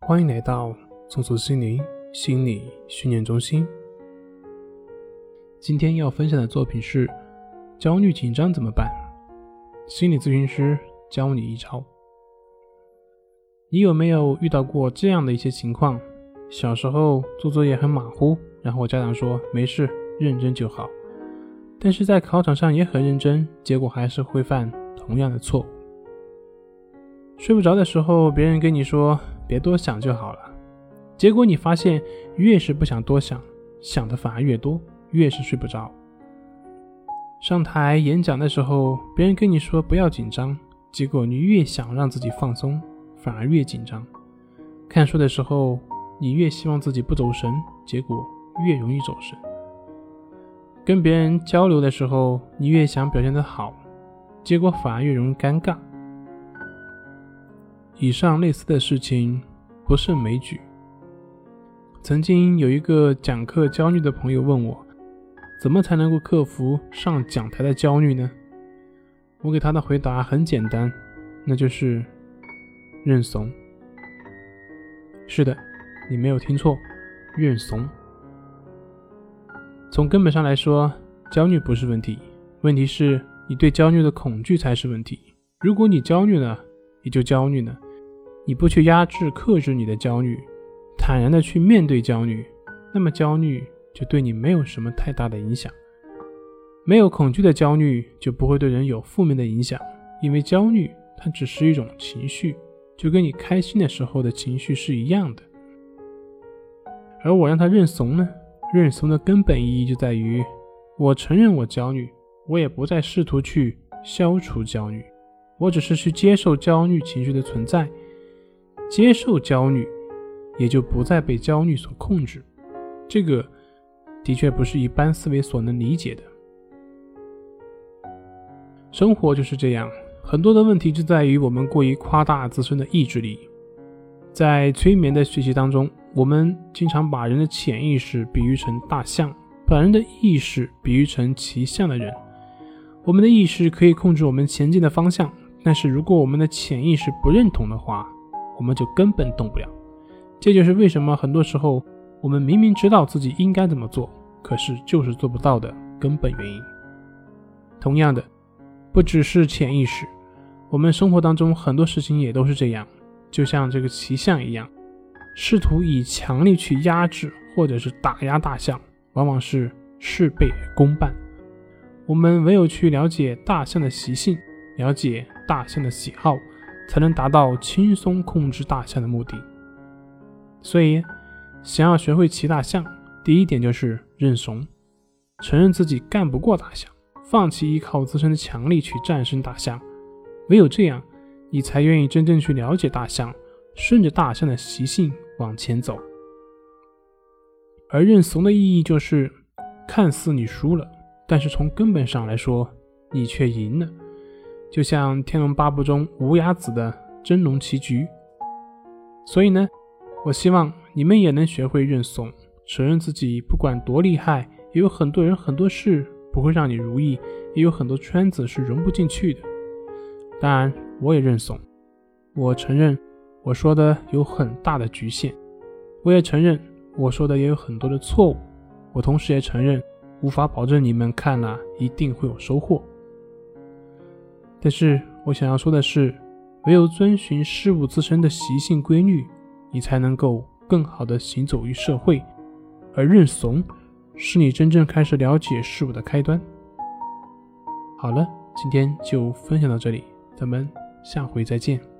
欢迎来到松鼠心灵心理训练中心。今天要分享的作品是：焦虑紧张怎么办？心理咨询师教你一招。你有没有遇到过这样的一些情况？小时候做作业很马虎，然后家长说没事，认真就好。但是在考场上也很认真，结果还是会犯同样的错误。睡不着的时候，别人跟你说别多想就好了，结果你发现越是不想多想，想的反而越多，越是睡不着。上台演讲的时候，别人跟你说不要紧张，结果你越想让自己放松，反而越紧张。看书的时候，你越希望自己不走神，结果越容易走神。跟别人交流的时候，你越想表现得好，结果反而越容易尴尬。以上类似的事情不胜枚举。曾经有一个讲课焦虑的朋友问我，怎么才能够克服上讲台的焦虑呢？我给他的回答很简单，那就是认怂。是的，你没有听错，认怂。从根本上来说，焦虑不是问题，问题是你对焦虑的恐惧才是问题。如果你焦虑了，你就焦虑了。你不去压制、克制你的焦虑，坦然的去面对焦虑，那么焦虑就对你没有什么太大的影响。没有恐惧的焦虑就不会对人有负面的影响，因为焦虑它只是一种情绪，就跟你开心的时候的情绪是一样的。而我让他认怂呢？认怂的根本意义就在于，我承认我焦虑，我也不再试图去消除焦虑，我只是去接受焦虑情绪的存在。接受焦虑，也就不再被焦虑所控制。这个的确不是一般思维所能理解的。生活就是这样，很多的问题就在于我们过于夸大自身的意志力。在催眠的学习当中，我们经常把人的潜意识比喻成大象，把人的意识比喻成骑象的人。我们的意识可以控制我们前进的方向，但是如果我们的潜意识不认同的话，我们就根本动不了，这就是为什么很多时候我们明明知道自己应该怎么做，可是就是做不到的根本原因。同样的，不只是潜意识，我们生活当中很多事情也都是这样，就像这个骑象一样，试图以强力去压制或者是打压大象，往往是事倍功半。我们唯有去了解大象的习性，了解大象的喜好。才能达到轻松控制大象的目的。所以，想要学会骑大象，第一点就是认怂，承认自己干不过大象，放弃依靠自身的强力去战胜大象。唯有这样，你才愿意真正去了解大象，顺着大象的习性往前走。而认怂的意义就是，看似你输了，但是从根本上来说，你却赢了。就像《天龙八部》中无崖子的真龙棋局，所以呢，我希望你们也能学会认怂，承认自己不管多厉害，也有很多人很多事不会让你如意，也有很多圈子是融不进去的。当然，我也认怂，我承认我说的有很大的局限，我也承认我说的也有很多的错误，我同时也承认无法保证你们看了一定会有收获。但是我想要说的是，唯有遵循事物自身的习性规律，你才能够更好的行走于社会。而认怂，是你真正开始了解事物的开端。好了，今天就分享到这里，咱们下回再见。